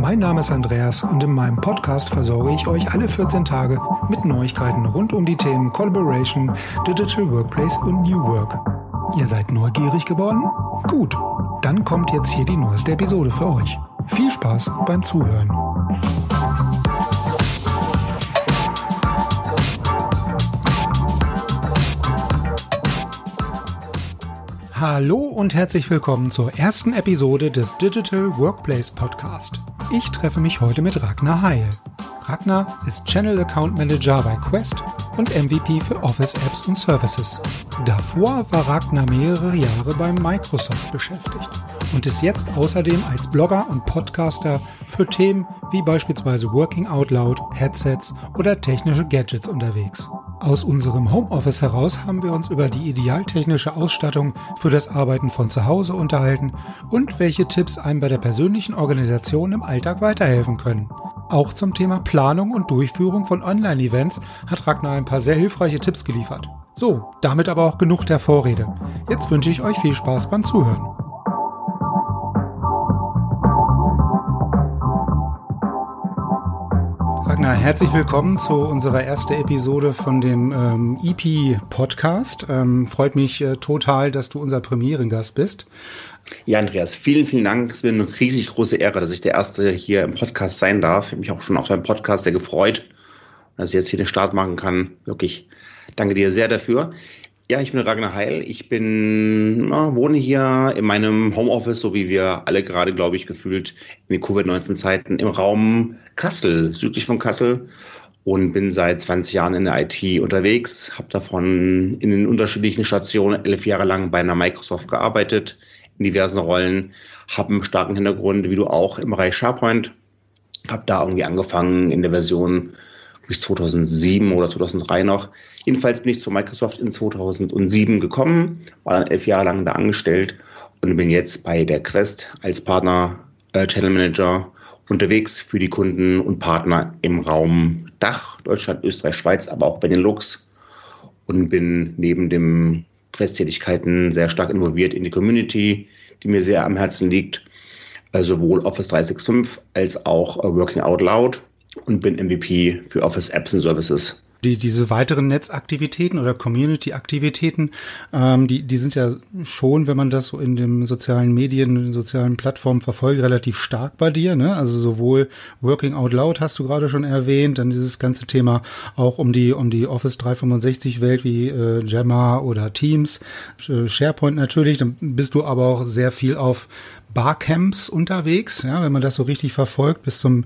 Mein Name ist Andreas und in meinem Podcast versorge ich euch alle 14 Tage mit Neuigkeiten rund um die Themen Collaboration, Digital Workplace und New Work. Ihr seid neugierig geworden? Gut, dann kommt jetzt hier die neueste Episode für euch. Viel Spaß beim Zuhören. Hallo und herzlich willkommen zur ersten Episode des Digital Workplace Podcast. Ich treffe mich heute mit Ragnar Heil. Ragnar ist Channel Account Manager bei Quest und MVP für Office Apps und Services. Davor war Ragnar mehrere Jahre bei Microsoft beschäftigt und ist jetzt außerdem als Blogger und Podcaster für Themen wie beispielsweise Working Out Loud, Headsets oder technische Gadgets unterwegs. Aus unserem Homeoffice heraus haben wir uns über die idealtechnische Ausstattung für das Arbeiten von zu Hause unterhalten und welche Tipps einem bei der persönlichen Organisation im Alltag weiterhelfen können. Auch zum Thema Planung und Durchführung von Online-Events hat Ragnar ein paar sehr hilfreiche Tipps geliefert. So, damit aber auch genug der Vorrede. Jetzt wünsche ich euch viel Spaß beim Zuhören. Ragnar, herzlich willkommen zu unserer ersten Episode von dem ähm, EP-Podcast. Ähm, freut mich äh, total, dass du unser Premierengast bist. Ja, Andreas, vielen, vielen Dank. Es wird eine riesig große Ehre, dass ich der Erste hier im Podcast sein darf. Ich habe mich auch schon auf deinem Podcast sehr gefreut, dass ich jetzt hier den Start machen kann. Wirklich, danke dir sehr dafür. Ja, ich bin Ragnar Heil. Ich bin, na, wohne hier in meinem Homeoffice, so wie wir alle gerade, glaube ich, gefühlt in den Covid-19-Zeiten im Raum Kassel, südlich von Kassel und bin seit 20 Jahren in der IT unterwegs, habe davon in den unterschiedlichen Stationen elf Jahre lang bei einer Microsoft gearbeitet, in diversen Rollen, habe einen starken Hintergrund, wie du auch, im Bereich SharePoint, habe da irgendwie angefangen in der Version 2007 oder 2003 noch. Jedenfalls bin ich zu Microsoft in 2007 gekommen, war dann elf Jahre lang da angestellt und bin jetzt bei der Quest als Partner äh, Channel Manager unterwegs für die Kunden und Partner im Raum Dach, Deutschland, Österreich, Schweiz, aber auch bei den Lux und bin neben dem Quest-Tätigkeiten sehr stark involviert in die Community, die mir sehr am Herzen liegt, also sowohl Office 365 als auch äh, Working Out Loud und bin MVP für Office Apps and Services. Die, diese weiteren Netzaktivitäten oder Community-Aktivitäten, ähm, die, die sind ja schon, wenn man das so in den sozialen Medien, in den sozialen Plattformen verfolgt, relativ stark bei dir. Ne? Also sowohl Working Out Loud hast du gerade schon erwähnt, dann dieses ganze Thema auch um die um die Office 365 Welt wie äh, Jammer oder Teams, äh, SharePoint natürlich. Dann bist du aber auch sehr viel auf Barcamps unterwegs, ja, wenn man das so richtig verfolgt, bis zum,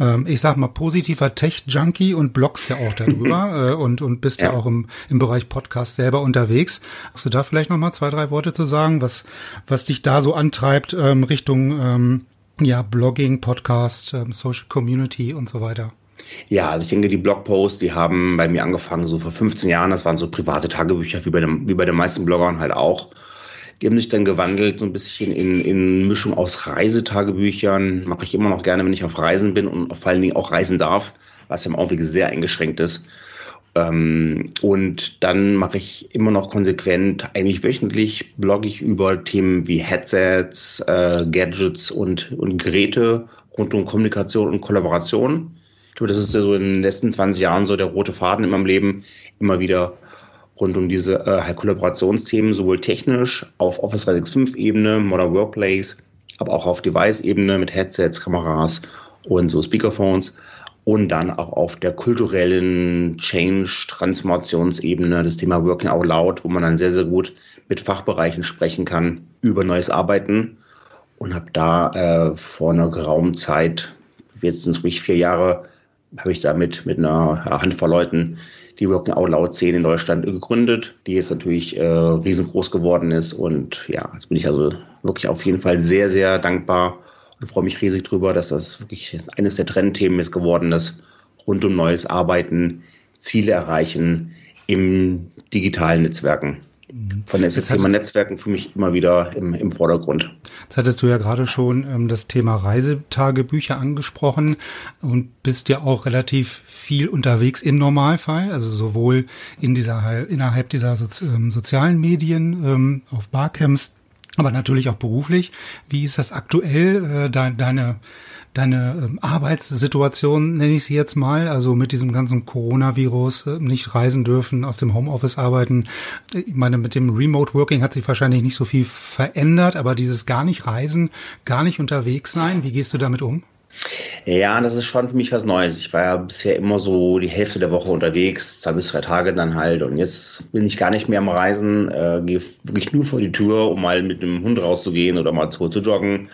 ähm, ich sag mal, positiver Tech-Junkie und bloggst ja auch darüber äh, und, und bist ja, ja auch im, im Bereich Podcast selber unterwegs. Hast du da vielleicht noch mal zwei, drei Worte zu sagen, was, was dich da so antreibt ähm, Richtung ähm, ja, Blogging, Podcast, ähm, Social Community und so weiter? Ja, also ich denke, die Blogposts, die haben bei mir angefangen so vor 15 Jahren. Das waren so private Tagebücher, wie bei, dem, wie bei den meisten Bloggern halt auch. Die haben sich dann gewandelt, so ein bisschen in, in Mischung aus Reisetagebüchern. Mache ich immer noch gerne, wenn ich auf Reisen bin und vor allen Dingen auch reisen darf, was im Augenblick sehr eingeschränkt ist. Ähm, und dann mache ich immer noch konsequent, eigentlich wöchentlich, blogge ich über Themen wie Headsets, äh, Gadgets und, und Geräte rund um Kommunikation und Kollaboration. Ich glaube, das ist ja so in den letzten 20 Jahren so der rote Faden in meinem Leben, immer wieder rund um diese äh, Kollaborationsthemen, sowohl technisch auf Office 365-Ebene, Modern Workplace, aber auch auf Device-Ebene mit Headsets, Kameras und so Speakerphones und dann auch auf der kulturellen Change-Transformationsebene das Thema Working Out Loud, wo man dann sehr, sehr gut mit Fachbereichen sprechen kann über neues Arbeiten und habe da äh, vor einer geraumen Zeit, jetzt sind es ruhig vier Jahre, habe ich da mit, mit einer Handvoll Leuten die Working Out Loud 10 in Deutschland gegründet, die jetzt natürlich äh, riesengroß geworden ist. Und ja, jetzt bin ich also wirklich auf jeden Fall sehr, sehr dankbar und freue mich riesig drüber, dass das wirklich eines der Trendthemen ist geworden ist, rund um neues Arbeiten, Ziele erreichen im digitalen Netzwerken. Von der ist das Thema Netzwerken für mich immer wieder im, im Vordergrund. Jetzt hattest du ja gerade schon ähm, das Thema Reisetagebücher angesprochen und bist ja auch relativ viel unterwegs im Normalfall, also sowohl in dieser innerhalb dieser Sozi ähm, sozialen Medien ähm, auf Barcamps, aber natürlich auch beruflich. Wie ist das aktuell, äh, de deine deine ähm, Arbeitssituation, nenne ich sie jetzt mal, also mit diesem ganzen Coronavirus, äh, nicht reisen dürfen, aus dem Homeoffice arbeiten. Ich meine, mit dem Remote Working hat sich wahrscheinlich nicht so viel verändert, aber dieses gar nicht reisen, gar nicht unterwegs sein, wie gehst du damit um? Ja, das ist schon für mich was Neues. Ich war ja bisher immer so die Hälfte der Woche unterwegs, zwei bis drei Tage dann halt. Und jetzt bin ich gar nicht mehr am Reisen, äh, gehe wirklich nur vor die Tür, um mal mit dem Hund rauszugehen oder mal zu, zu joggen.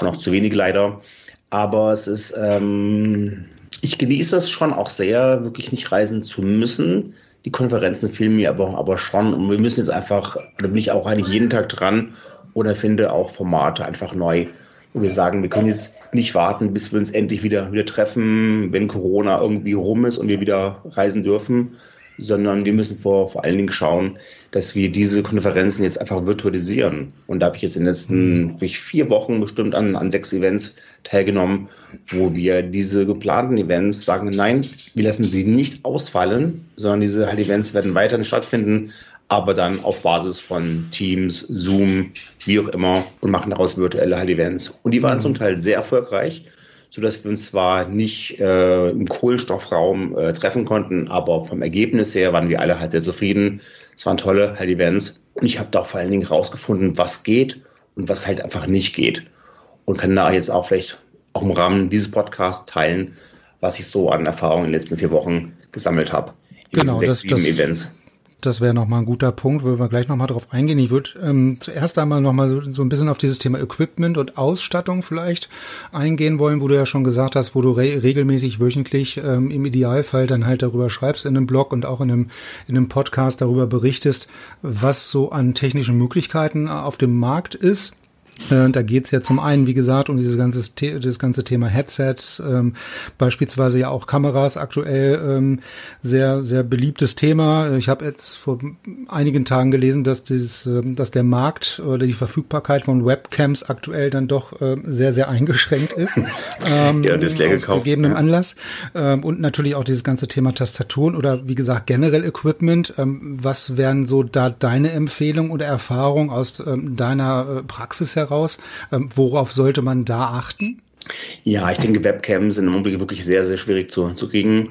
Noch zu wenig leider. Aber es ist, ähm, ich genieße es schon auch sehr, wirklich nicht reisen zu müssen. Die Konferenzen fehlen mir aber, aber schon. Und wir müssen jetzt einfach, da bin ich auch eigentlich jeden Tag dran oder finde auch Formate einfach neu, wo wir sagen, wir können jetzt nicht warten, bis wir uns endlich wieder, wieder treffen, wenn Corona irgendwie rum ist und wir wieder reisen dürfen, sondern wir müssen vor, vor allen Dingen schauen, dass wir diese Konferenzen jetzt einfach virtualisieren. Und da habe ich jetzt in den letzten mhm. vier Wochen bestimmt an, an sechs Events teilgenommen, wo wir diese geplanten Events sagen, nein, wir lassen sie nicht ausfallen, sondern diese halt Events werden weiterhin stattfinden, aber dann auf Basis von Teams, Zoom, wie auch immer und machen daraus virtuelle halt Events. Und die waren mhm. zum Teil sehr erfolgreich so dass wir uns zwar nicht äh, im Kohlenstoffraum äh, treffen konnten, aber vom Ergebnis her waren wir alle halt sehr zufrieden. Es waren tolle halt Events und ich habe da vor allen Dingen rausgefunden, was geht und was halt einfach nicht geht und kann da jetzt auch vielleicht auch im Rahmen dieses Podcasts teilen, was ich so an Erfahrungen in den letzten vier Wochen gesammelt habe. Genau, sechs, das, das, Events. Das wäre nochmal ein guter Punkt, wo wir gleich nochmal drauf eingehen. Ich würde ähm, zuerst einmal nochmal so, so ein bisschen auf dieses Thema Equipment und Ausstattung vielleicht eingehen wollen, wo du ja schon gesagt hast, wo du re regelmäßig wöchentlich ähm, im Idealfall dann halt darüber schreibst in einem Blog und auch in einem, in einem Podcast darüber berichtest, was so an technischen Möglichkeiten auf dem Markt ist. Äh, da geht's ja zum einen, wie gesagt, um dieses ganze, das ganze Thema Headsets, ähm, beispielsweise ja auch Kameras aktuell ähm, sehr, sehr beliebtes Thema. Ich habe jetzt vor einigen Tagen gelesen, dass, dieses, äh, dass der Markt oder die Verfügbarkeit von Webcams aktuell dann doch äh, sehr, sehr eingeschränkt ist. ähm, ja, das leer gekauft. gegebenem ja. Anlass. Ähm, und natürlich auch dieses ganze Thema Tastaturen oder wie gesagt generell Equipment. Ähm, was wären so da deine Empfehlungen oder Erfahrungen aus ähm, deiner äh, Praxis heraus? Heraus. Ähm, worauf sollte man da achten? Ja, ich denke, Webcams sind im Augenblick wirklich sehr, sehr schwierig zu, zu kriegen.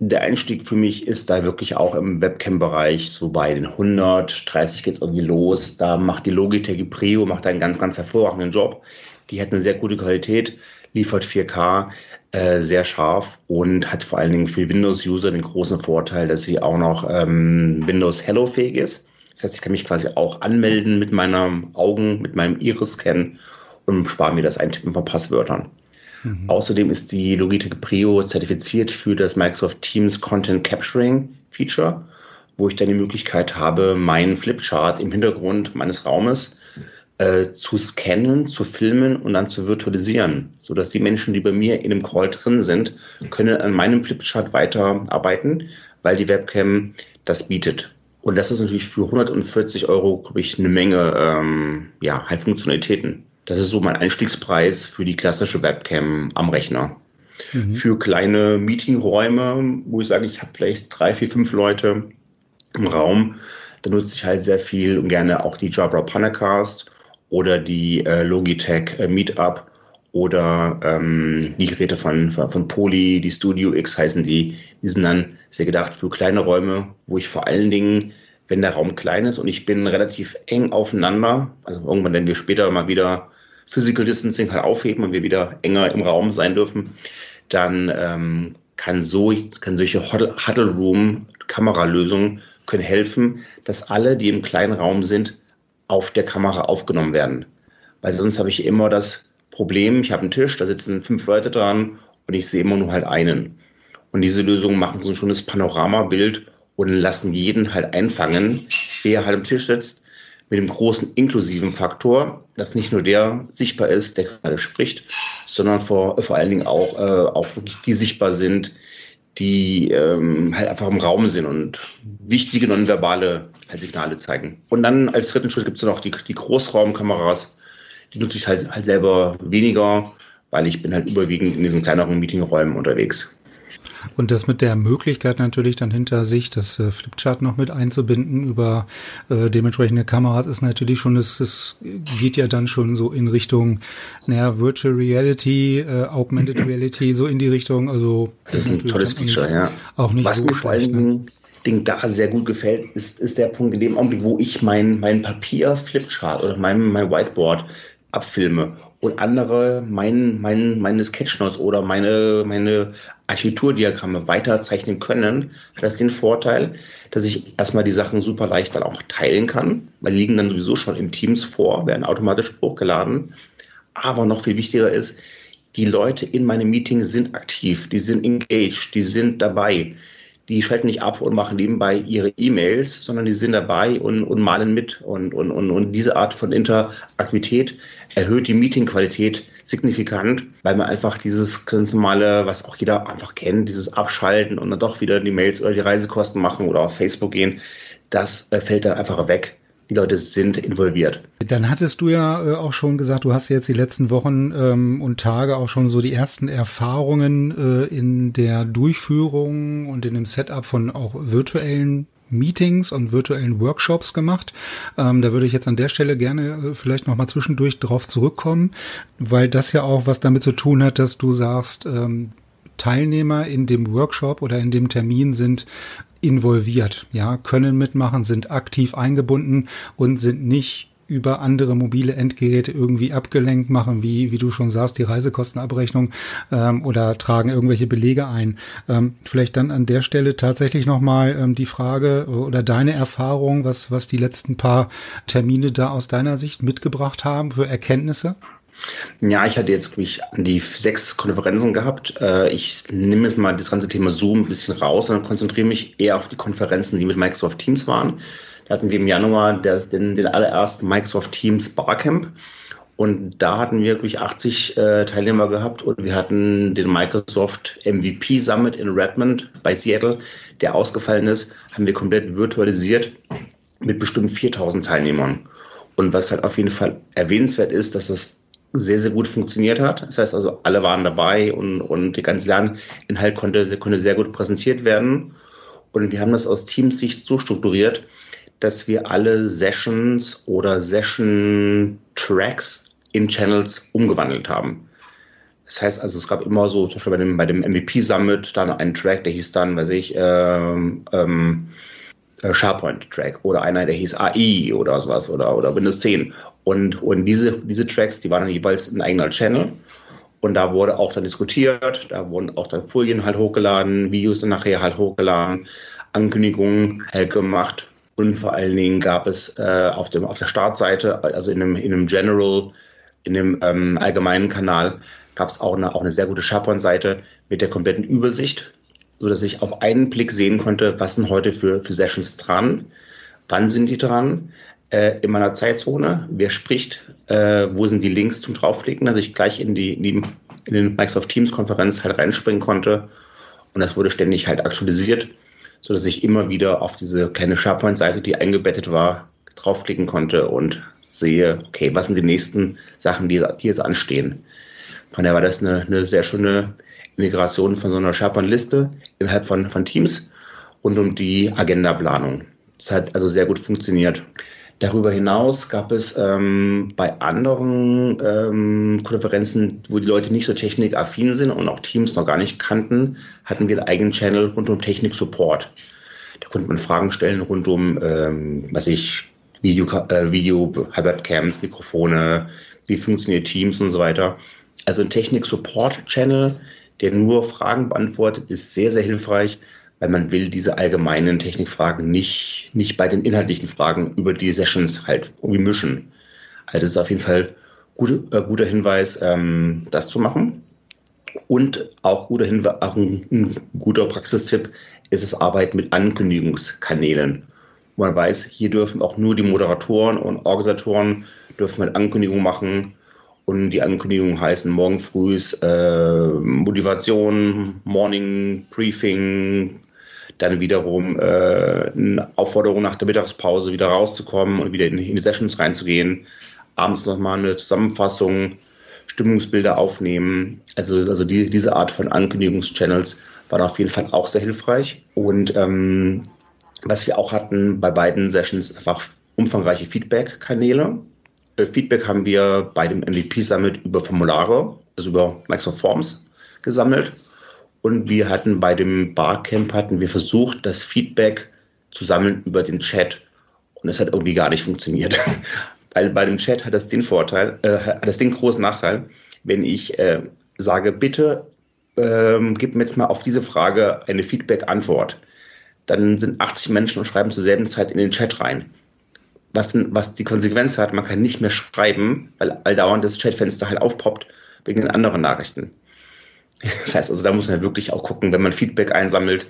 Der Einstieg für mich ist da wirklich auch im Webcam-Bereich, so bei den 130 geht es irgendwie los. Da macht die Logitech Prio macht einen ganz, ganz hervorragenden Job. Die hat eine sehr gute Qualität, liefert 4K, äh, sehr scharf und hat vor allen Dingen für Windows-User den großen Vorteil, dass sie auch noch ähm, Windows Hello-fähig ist. Das heißt, ich kann mich quasi auch anmelden mit meinen Augen, mit meinem Iris-Scan und spare mir das Eintippen von Passwörtern. Mhm. Außerdem ist die Logitech Prio zertifiziert für das Microsoft Teams Content Capturing Feature, wo ich dann die Möglichkeit habe, meinen Flipchart im Hintergrund meines Raumes äh, zu scannen, zu filmen und dann zu virtualisieren, sodass die Menschen, die bei mir in dem Call drin sind, können an meinem Flipchart weiterarbeiten, weil die Webcam das bietet. Und das ist natürlich für 140 Euro, glaube ich, eine Menge ähm, ja, halt Funktionalitäten. Das ist so mein Einstiegspreis für die klassische Webcam am Rechner. Mhm. Für kleine Meetingräume, wo ich sage, ich habe vielleicht drei, vier, fünf Leute im Raum, da nutze ich halt sehr viel und gerne auch die Jabra Panacast oder die äh, Logitech äh, Meetup oder ähm, die Geräte von, von Poly, die Studio X heißen die, die sind dann sehr gedacht für kleine Räume, wo ich vor allen Dingen, wenn der Raum klein ist und ich bin relativ eng aufeinander, also irgendwann, wenn wir später mal wieder Physical Distancing halt aufheben und wir wieder enger im Raum sein dürfen, dann ähm, kann so kann solche Huddle Room Kameralösungen können helfen, dass alle, die im kleinen Raum sind, auf der Kamera aufgenommen werden. Weil sonst habe ich immer das Problem, ich habe einen Tisch, da sitzen fünf Leute dran und ich sehe immer nur halt einen. Und diese Lösungen machen so ein schönes Panoramabild und lassen jeden halt einfangen, wer halt am Tisch sitzt, mit dem großen inklusiven Faktor, dass nicht nur der sichtbar ist, der gerade spricht, sondern vor, vor allen Dingen auch, äh, auch wirklich die sichtbar sind, die ähm, halt einfach im Raum sind und wichtige nonverbale halt Signale zeigen. Und dann als dritten Schritt gibt es noch die, die Großraumkameras. Die nutze ich halt, halt selber weniger, weil ich bin halt überwiegend in diesen kleineren Meetingräumen unterwegs. Und das mit der Möglichkeit natürlich dann hinter sich, das äh, Flipchart noch mit einzubinden über äh, dementsprechende Kameras, ist natürlich schon, es, es geht ja dann schon so in Richtung, naja, Virtual Reality, äh, Augmented Reality, so in die Richtung. Also das ist ein tolles Feature, ja. Auch nicht Was so mir schlecht, ne? Ding da sehr gut gefällt, ist, ist der Punkt in dem Augenblick, wo ich mein, mein Papier-Flipchart oder mein, mein Whiteboard abfilme und andere mein, mein, meine Sketchnotes oder meine, meine Architekturdiagramme weiterzeichnen können, hat das den Vorteil, dass ich erstmal die Sachen super leicht dann auch teilen kann, weil die liegen dann sowieso schon in Teams vor, werden automatisch hochgeladen. Aber noch viel wichtiger ist, die Leute in meinem Meeting sind aktiv, die sind engaged, die sind dabei. Die schalten nicht ab und machen nebenbei ihre E-Mails, sondern die sind dabei und, und malen mit. Und, und, und, und diese Art von Interaktivität erhöht die Meetingqualität signifikant, weil man einfach dieses ganz normale, was auch jeder einfach kennt, dieses Abschalten und dann doch wieder die Mails oder die Reisekosten machen oder auf Facebook gehen, das äh, fällt dann einfach weg. Die Leute sind involviert. Dann hattest du ja äh, auch schon gesagt, du hast jetzt die letzten Wochen ähm, und Tage auch schon so die ersten Erfahrungen äh, in der Durchführung und in dem Setup von auch virtuellen Meetings und virtuellen Workshops gemacht. Ähm, da würde ich jetzt an der Stelle gerne äh, vielleicht nochmal zwischendurch drauf zurückkommen, weil das ja auch was damit zu tun hat, dass du sagst, ähm, Teilnehmer in dem Workshop oder in dem Termin sind involviert, ja, können mitmachen, sind aktiv eingebunden und sind nicht über andere mobile Endgeräte irgendwie abgelenkt machen, wie, wie du schon sagst, die Reisekostenabrechnung ähm, oder tragen irgendwelche Belege ein. Ähm, vielleicht dann an der Stelle tatsächlich nochmal ähm, die Frage oder deine Erfahrung, was, was die letzten paar Termine da aus deiner Sicht mitgebracht haben für Erkenntnisse? Ja, ich hatte jetzt mich an die sechs Konferenzen gehabt. Äh, Ich nehme jetzt mal das ganze Thema Zoom ein bisschen raus und konzentriere mich eher auf die Konferenzen, die mit Microsoft Teams waren. Da hatten wir im Januar das, den, den allerersten Microsoft Teams Barcamp. Und da hatten wir wirklich 80 äh, Teilnehmer gehabt und wir hatten den Microsoft MVP Summit in Redmond bei Seattle, der ausgefallen ist, haben wir komplett virtualisiert mit bestimmt 4000 Teilnehmern. Und was halt auf jeden Fall erwähnenswert ist, dass das sehr, sehr gut funktioniert hat. Das heißt also, alle waren dabei und, und der ganze Lerninhalt konnte, konnte sehr gut präsentiert werden. Und wir haben das aus Teamsicht so strukturiert, dass wir alle Sessions oder Session-Tracks in Channels umgewandelt haben. Das heißt also, es gab immer so, zum Beispiel bei dem, bei dem MVP Summit, dann einen Track, der hieß dann, weiß ich, ähm, ähm, SharePoint-Track oder einer, der hieß AI oder sowas oder, oder Windows 10. Und, und diese, diese Tracks, die waren dann jeweils ein eigener Channel. Und da wurde auch dann diskutiert, da wurden auch dann Folien halt hochgeladen, Videos dann nachher halt hochgeladen, Ankündigungen halt gemacht. Und vor allen Dingen gab es äh, auf, dem, auf der Startseite, also in einem, in einem General, in dem ähm, allgemeinen Kanal, gab es auch eine, auch eine sehr gute SharePoint-Seite mit der kompletten Übersicht, sodass ich auf einen Blick sehen konnte, was sind heute für, für Sessions dran, wann sind die dran, äh, in meiner Zeitzone, wer spricht, äh, wo sind die Links zum Draufklicken, dass ich gleich in die, in die in den Microsoft Teams Konferenz halt reinspringen konnte. Und das wurde ständig halt aktualisiert, so dass ich immer wieder auf diese kleine SharePoint-Seite, die eingebettet war, draufklicken konnte und sehe, okay, was sind die nächsten Sachen, die, die jetzt anstehen. Von daher war das eine, eine sehr schöne Integration von so einer SharePoint-Liste innerhalb von, von Teams rund um die Agendaplanung. Das hat also sehr gut funktioniert. Darüber hinaus gab es ähm, bei anderen ähm, Konferenzen, wo die Leute nicht so technikaffin sind und auch Teams noch gar nicht kannten, hatten wir einen eigenen Channel rund um Technik-Support. Da konnte man Fragen stellen rund um, ähm, was ich, Video, äh, Video Webcams, Mikrofone, wie funktioniert Teams und so weiter. Also ein Technik-Support-Channel, der nur Fragen beantwortet, ist sehr, sehr hilfreich, weil man will diese allgemeinen Technikfragen nicht, nicht bei den inhaltlichen Fragen über die Sessions halt irgendwie mischen. Also das ist auf jeden Fall gut, äh, guter Hinweis, ähm, das zu machen. Und auch, guter Hinweis, auch ein, ein guter Praxistipp ist es Arbeit mit Ankündigungskanälen. Man weiß, hier dürfen auch nur die Moderatoren und Organisatoren dürfen halt Ankündigungen machen Und die Ankündigungen heißen morgen früh äh, Motivation, Morning Briefing, dann wiederum äh, eine Aufforderung nach der Mittagspause wieder rauszukommen und wieder in, in die Sessions reinzugehen. Abends nochmal eine Zusammenfassung, Stimmungsbilder aufnehmen. Also, also die, diese Art von Ankündigungschannels waren auf jeden Fall auch sehr hilfreich. Und ähm, was wir auch hatten bei beiden Sessions, einfach umfangreiche Feedback-Kanäle. Äh, Feedback haben wir bei dem MVP Summit über Formulare, also über Microsoft Forms gesammelt. Und wir hatten bei dem Barcamp hatten wir versucht, das Feedback zu sammeln über den Chat. Und es hat irgendwie gar nicht funktioniert. Weil bei dem Chat hat das den Vorteil, äh, hat das den großen Nachteil, wenn ich äh, sage, bitte ähm, gib mir jetzt mal auf diese Frage eine Feedback-Antwort. Dann sind 80 Menschen und schreiben zur selben Zeit in den Chat rein was, was die Konsequenz hat, man kann nicht mehr schreiben, weil dauernd das Chatfenster halt aufpoppt wegen den anderen Nachrichten. Das heißt also, da muss man wirklich auch gucken, wenn man Feedback einsammelt,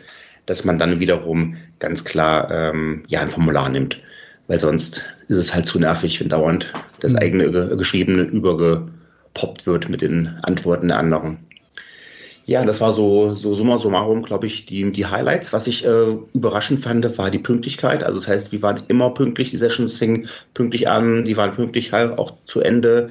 dass man dann wiederum ganz klar ähm, ja ein Formular nimmt, weil sonst ist es halt zu nervig, wenn dauernd das mhm. eigene Geschriebene übergepoppt wird mit den Antworten der anderen. Ja, das war so, so summa summarum, glaube ich, die, die Highlights. Was ich äh, überraschend fand, war die Pünktlichkeit. Also das heißt, wir waren immer pünktlich, die Sessions fingen pünktlich an, die waren pünktlich halt auch zu Ende.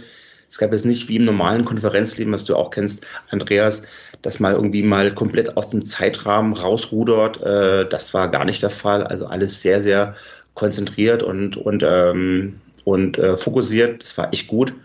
Es gab jetzt nicht wie im normalen Konferenzleben, was du auch kennst, Andreas, dass mal irgendwie mal komplett aus dem Zeitrahmen rausrudert. Äh, das war gar nicht der Fall. Also alles sehr, sehr konzentriert und, und, ähm, und äh, fokussiert. Das war echt gut.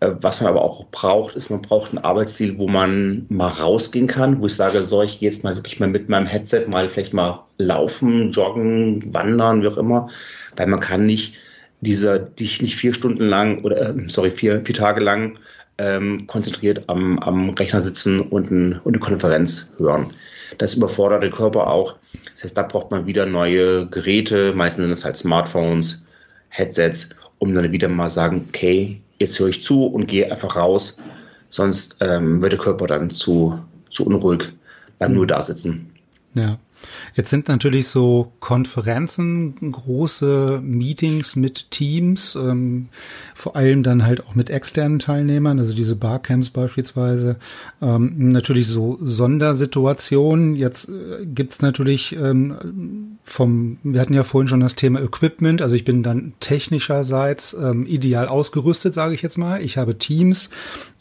Äh, was man aber auch braucht, ist, man braucht ein Arbeitsziel, wo man mal rausgehen kann, wo ich sage, so, ich gehe jetzt mal wirklich mal mit meinem Headset mal vielleicht mal laufen, joggen, wandern, wie auch immer, weil man kann nicht dieser, dich nicht vier Stunden lang oder, äh, sorry, vier, vier Tage lang ähm, konzentriert am, am Rechner sitzen und, ein, und eine Konferenz hören. Das überfordert den Körper auch. Das heißt, da braucht man wieder neue Geräte, meistens sind es halt Smartphones, Headsets, um dann wieder mal sagen, okay, jetzt höre ich zu und gehe einfach raus. Sonst ähm, wird der Körper dann zu, zu unruhig beim mhm. nur da sitzen. Ja. Jetzt sind natürlich so Konferenzen, große Meetings mit Teams, ähm, vor allem dann halt auch mit externen Teilnehmern, also diese Barcamps beispielsweise, ähm, natürlich so Sondersituationen. Jetzt äh, gibt's natürlich ähm, vom, wir hatten ja vorhin schon das Thema Equipment, also ich bin dann technischerseits ähm, ideal ausgerüstet, sage ich jetzt mal. Ich habe Teams,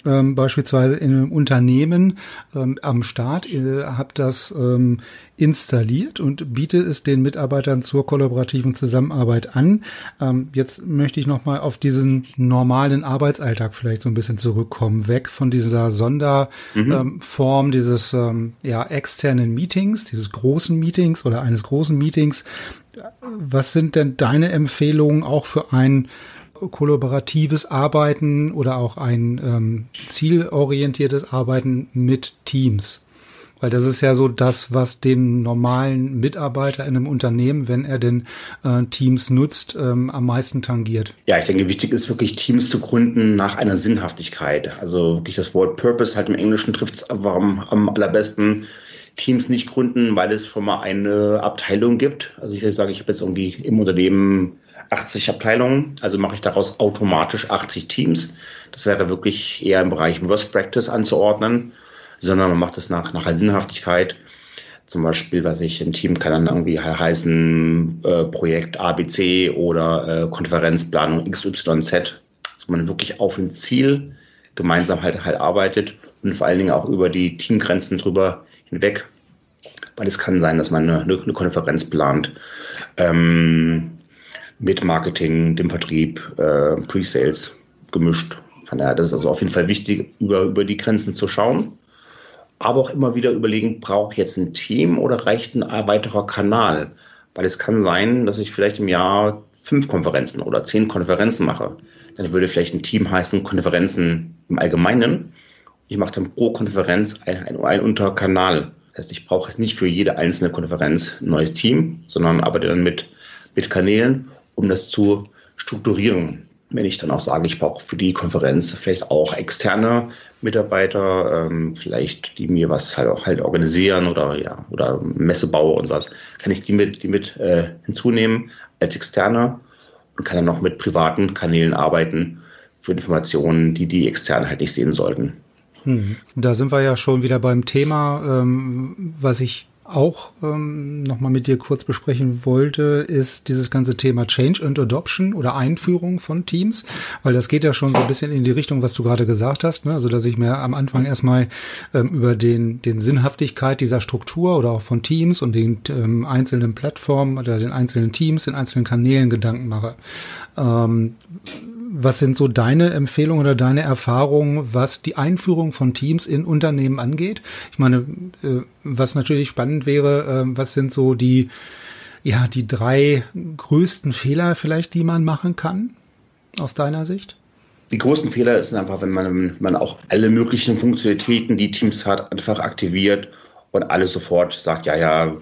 ähm, beispielsweise in einem Unternehmen ähm, am Start, äh, habe das ähm, installiert und biete es den Mitarbeitern zur kollaborativen Zusammenarbeit an. Ähm, jetzt möchte ich nochmal auf diesen normalen Arbeitsalltag vielleicht so ein bisschen zurückkommen, weg von dieser Sonderform mhm. dieses ähm, ja, externen Meetings, dieses großen Meetings oder eines großen Meetings. Was sind denn deine Empfehlungen auch für ein kollaboratives Arbeiten oder auch ein ähm, zielorientiertes Arbeiten mit Teams? Weil das ist ja so das, was den normalen Mitarbeiter in einem Unternehmen, wenn er denn äh, Teams nutzt, ähm, am meisten tangiert. Ja, ich denke, wichtig ist wirklich Teams zu gründen nach einer Sinnhaftigkeit. Also wirklich das Wort Purpose halt im Englischen trifft es am, am allerbesten. Teams nicht gründen, weil es schon mal eine Abteilung gibt. Also ich sage, ich habe jetzt irgendwie im Unternehmen 80 Abteilungen, also mache ich daraus automatisch 80 Teams. Das wäre wirklich eher im Bereich Worst Practice anzuordnen, sondern man macht es nach, nach Sinnhaftigkeit. Zum Beispiel, was ich, ein Team kann dann irgendwie heißen äh, Projekt ABC oder äh, Konferenzplanung XYZ, dass man wirklich auf ein Ziel gemeinsam halt, halt arbeitet und vor allen Dingen auch über die Teamgrenzen drüber hinweg. Weil es kann sein, dass man eine, eine Konferenz plant. Ähm, mit Marketing, dem Vertrieb, äh, Pre-Sales gemischt. Von daher, das ist also auf jeden Fall wichtig, über, über die Grenzen zu schauen. Aber auch immer wieder überlegen, brauche ich jetzt ein Team oder reicht ein weiterer Kanal? Weil es kann sein, dass ich vielleicht im Jahr fünf Konferenzen oder zehn Konferenzen mache. Dann würde vielleicht ein Team heißen Konferenzen im Allgemeinen. Ich mache dann pro Konferenz ein, ein, ein Unterkanal. Das heißt, ich brauche nicht für jede einzelne Konferenz ein neues Team, sondern arbeite dann mit, mit Kanälen um das zu strukturieren. Wenn ich dann auch sage, ich brauche für die Konferenz vielleicht auch externe Mitarbeiter, ähm, vielleicht die mir was halt, halt organisieren oder ja oder Messebauer und sowas, kann ich die mit die mit äh, hinzunehmen als externe und kann dann noch mit privaten Kanälen arbeiten für Informationen, die die externen halt nicht sehen sollten. Hm. Da sind wir ja schon wieder beim Thema, ähm, was ich auch ähm, nochmal mit dir kurz besprechen wollte, ist dieses ganze Thema Change and Adoption oder Einführung von Teams, weil das geht ja schon so ein bisschen in die Richtung, was du gerade gesagt hast, ne? also dass ich mir am Anfang erstmal ähm, über den, den Sinnhaftigkeit dieser Struktur oder auch von Teams und den ähm, einzelnen Plattformen oder den einzelnen Teams, den einzelnen Kanälen Gedanken mache. Ähm, was sind so deine Empfehlungen oder deine Erfahrungen, was die Einführung von Teams in Unternehmen angeht? Ich meine, äh, was natürlich spannend wäre, äh, was sind so die, ja, die drei größten Fehler vielleicht, die man machen kann, aus deiner Sicht? Die größten Fehler ist einfach, wenn man, man auch alle möglichen Funktionalitäten, die Teams hat, einfach aktiviert und alles sofort sagt, ja, ja,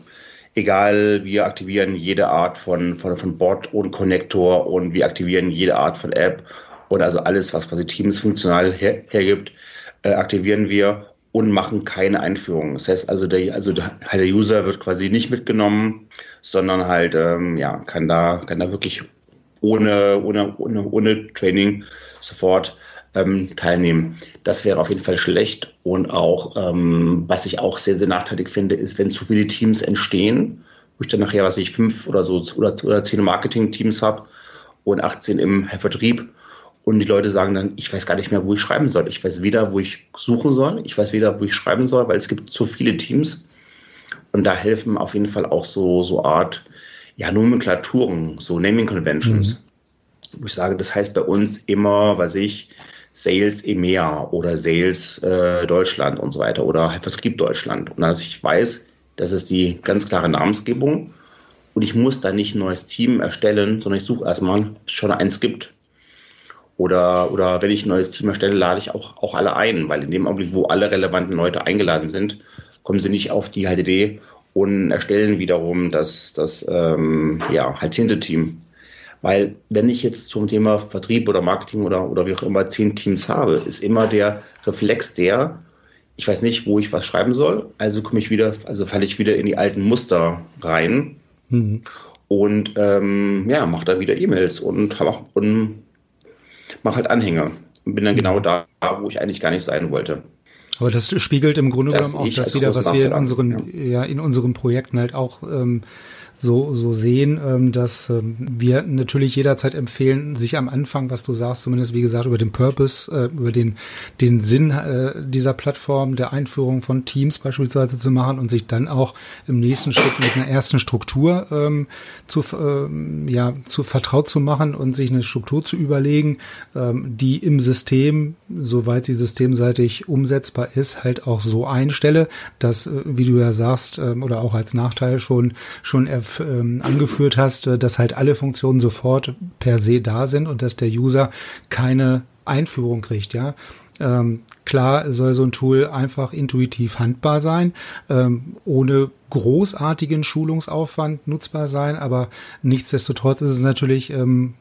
egal, wir aktivieren jede Art von, von, von Bot und Connector und wir aktivieren jede Art von App und also alles, was quasi Teams funktional her, hergibt, äh, aktivieren wir und machen keine Einführung. Das heißt also, der, also der, der User wird quasi nicht mitgenommen, sondern halt, ähm, ja, kann da, kann da wirklich ohne, ohne, ohne, ohne Training sofort ähm, teilnehmen. Das wäre auf jeden Fall schlecht. Und auch, ähm, was ich auch sehr, sehr nachteilig finde, ist, wenn zu viele Teams entstehen, wo ich dann nachher, was ich, fünf oder so oder, oder zehn Marketing-Teams habe und 18 im Vertrieb. Und die Leute sagen dann, ich weiß gar nicht mehr, wo ich schreiben soll. Ich weiß weder, wo ich suchen soll, ich weiß weder, wo ich schreiben soll, weil es gibt zu viele Teams. Und da helfen auf jeden Fall auch so, so Art, ja, Nomenklaturen, so Naming Conventions. Mhm. Wo ich sage, das heißt bei uns immer, was ich, Sales EMEA oder Sales äh, Deutschland und so weiter oder halt Vertrieb Deutschland. Und dass ich weiß, das ist die ganz klare Namensgebung und ich muss da nicht ein neues Team erstellen, sondern ich suche erstmal, ob es schon eins gibt. Oder, oder wenn ich ein neues Team erstelle, lade ich auch, auch alle ein, weil in dem Augenblick, wo alle relevanten Leute eingeladen sind, kommen sie nicht auf die HDD und erstellen wiederum das, das ähm, ja, halt Team. Weil wenn ich jetzt zum Thema Vertrieb oder Marketing oder, oder wie auch immer zehn Teams habe, ist immer der Reflex der, ich weiß nicht, wo ich was schreiben soll, also komme ich wieder, also falle ich wieder in die alten Muster rein mhm. und ähm, ja, mache dann wieder E-Mails und, und mache halt Anhänger und bin dann genau mhm. da, wo ich eigentlich gar nicht sein wollte. Aber das spiegelt im Grunde genommen auch das wieder, was wir in unseren, ja. ja. in unseren Projekten halt auch ähm, so, so sehen, ähm, dass ähm, wir natürlich jederzeit empfehlen, sich am Anfang, was du sagst, zumindest wie gesagt, über den Purpose, äh, über den, den Sinn äh, dieser Plattform, der Einführung von Teams beispielsweise zu machen und sich dann auch im nächsten Schritt mit einer ersten Struktur ähm, zu, ähm, ja, zu vertraut zu machen und sich eine Struktur zu überlegen, ähm, die im System, soweit sie systemseitig umsetzbar ist, halt auch so einstelle, dass, äh, wie du ja sagst, äh, oder auch als Nachteil schon, schon ähm, angeführt hast, äh, dass halt alle Funktionen sofort per se da sind und dass der User keine Einführung kriegt, ja. Ähm, klar soll so ein Tool einfach intuitiv handbar sein, ähm, ohne großartigen Schulungsaufwand nutzbar sein, aber nichtsdestotrotz ist es natürlich ähm,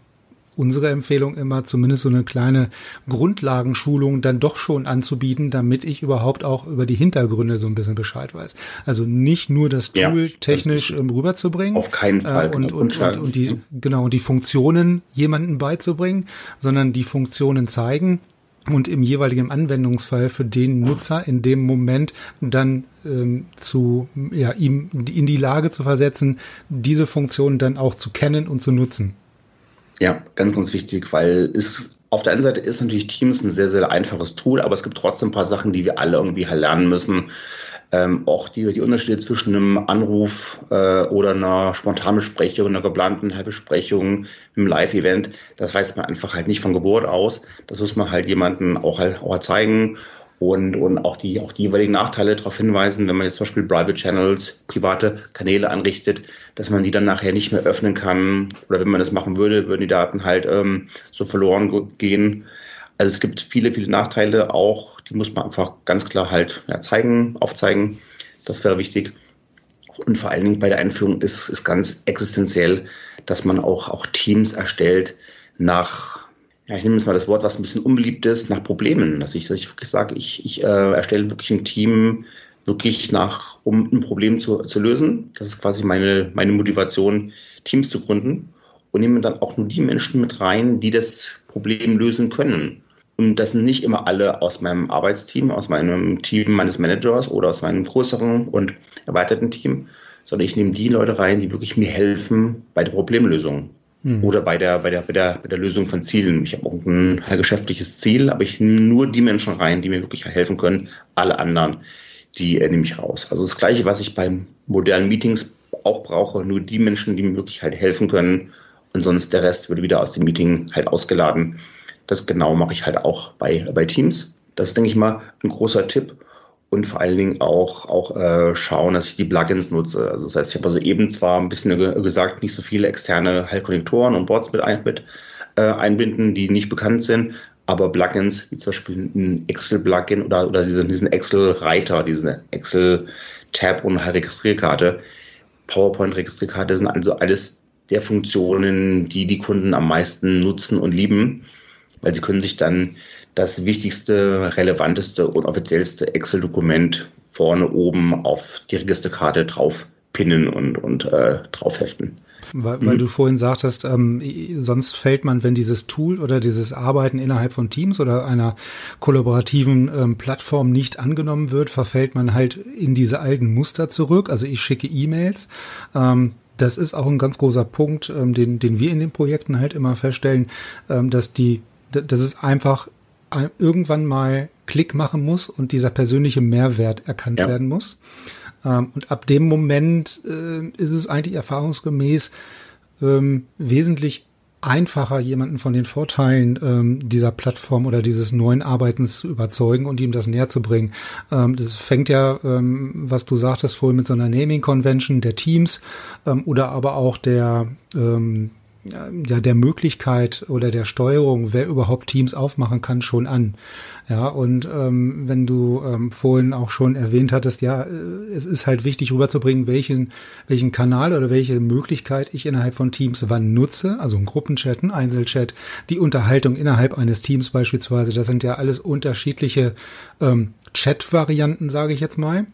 unsere Empfehlung immer, zumindest so eine kleine Grundlagenschulung dann doch schon anzubieten, damit ich überhaupt auch über die Hintergründe so ein bisschen Bescheid weiß. Also nicht nur das Tool ja, technisch das ähm, rüberzubringen. Auf keinen Fall. Äh, und, und, und, und, die, genau, und die Funktionen jemanden beizubringen, sondern die Funktionen zeigen, und im jeweiligen Anwendungsfall für den Nutzer in dem Moment dann ähm, zu ja ihm in die Lage zu versetzen, diese Funktion dann auch zu kennen und zu nutzen. Ja, ganz, ganz wichtig, weil es auf der einen Seite ist natürlich Teams ein sehr, sehr einfaches Tool, aber es gibt trotzdem ein paar Sachen, die wir alle irgendwie halt lernen müssen. Ähm, auch die, die Unterschiede zwischen einem Anruf äh, oder einer spontanen Besprechung, einer geplanten Besprechung, einem Live-Event, das weiß man einfach halt nicht von Geburt aus. Das muss man halt jemandem auch halt auch zeigen und, und auch, die, auch die jeweiligen Nachteile darauf hinweisen, wenn man jetzt zum Beispiel Private Channels, private Kanäle anrichtet, dass man die dann nachher nicht mehr öffnen kann. Oder wenn man das machen würde, würden die Daten halt ähm, so verloren gehen. Also es gibt viele, viele Nachteile auch, die muss man einfach ganz klar halt ja, zeigen, aufzeigen. Das wäre wichtig. Und vor allen Dingen bei der Einführung ist, ist ganz existenziell, dass man auch, auch Teams erstellt nach ja, ich nehme jetzt mal das Wort, was ein bisschen unbeliebt ist, nach Problemen. Dass ich, dass ich wirklich sage, ich, ich äh, erstelle wirklich ein Team wirklich nach, um ein Problem zu, zu lösen. Das ist quasi meine, meine Motivation, Teams zu gründen und nehme dann auch nur die Menschen mit rein, die das Problem lösen können. Und das sind nicht immer alle aus meinem Arbeitsteam, aus meinem Team meines Managers oder aus meinem größeren und erweiterten Team, sondern ich nehme die Leute rein, die wirklich mir helfen bei der Problemlösung. Hm. Oder bei der, bei, der, bei, der, bei der Lösung von Zielen. Ich habe auch ein geschäftliches Ziel, aber ich nehme nur die Menschen rein, die mir wirklich helfen können. Alle anderen, die äh, nehme ich raus. Also das Gleiche, was ich bei modernen Meetings auch brauche, nur die Menschen, die mir wirklich halt helfen können. Und sonst der Rest wird wieder aus dem Meeting halt ausgeladen. Das genau mache ich halt auch bei, bei Teams. Das ist, denke ich mal, ein großer Tipp und vor allen Dingen auch, auch äh, schauen, dass ich die Plugins nutze. Also das heißt, ich habe also eben zwar ein bisschen gesagt, nicht so viele externe Halbkonnektoren und Boards mit, ein, mit äh, einbinden, die nicht bekannt sind, aber Plugins, wie zum Beispiel ein Excel-Plugin oder, oder diesen, diesen Excel-Reiter, diese Excel-Tab und Registrierkarte, PowerPoint-Registrierkarte sind also alles der Funktionen, die die Kunden am meisten nutzen und lieben, weil sie können sich dann das wichtigste, relevanteste und offiziellste Excel-Dokument vorne oben auf die Registerkarte drauf pinnen und, und äh, draufheften. Weil, weil mhm. du vorhin sagtest, ähm, sonst fällt man, wenn dieses Tool oder dieses Arbeiten innerhalb von Teams oder einer kollaborativen ähm, Plattform nicht angenommen wird, verfällt man halt in diese alten Muster zurück. Also ich schicke E-Mails. Ähm, das ist auch ein ganz großer Punkt, ähm, den, den wir in den Projekten halt immer feststellen, ähm, dass die, dass es einfach irgendwann mal Klick machen muss und dieser persönliche Mehrwert erkannt ja. werden muss. Ähm, und ab dem Moment äh, ist es eigentlich erfahrungsgemäß ähm, wesentlich einfacher, jemanden von den Vorteilen ähm, dieser Plattform oder dieses neuen Arbeitens zu überzeugen und ihm das näher zu bringen. Ähm, das fängt ja, ähm, was du sagtest vorhin, mit so einer Naming Convention der Teams ähm, oder aber auch der ähm, ja, der Möglichkeit oder der Steuerung, wer überhaupt Teams aufmachen kann, schon an. Ja, und ähm, wenn du ähm, vorhin auch schon erwähnt hattest, ja, äh, es ist halt wichtig rüberzubringen, welchen, welchen Kanal oder welche Möglichkeit ich innerhalb von Teams wann nutze, also ein Gruppenchat, ein Einzelchat, die Unterhaltung innerhalb eines Teams beispielsweise, das sind ja alles unterschiedliche ähm, Chat-Varianten, sage ich jetzt mal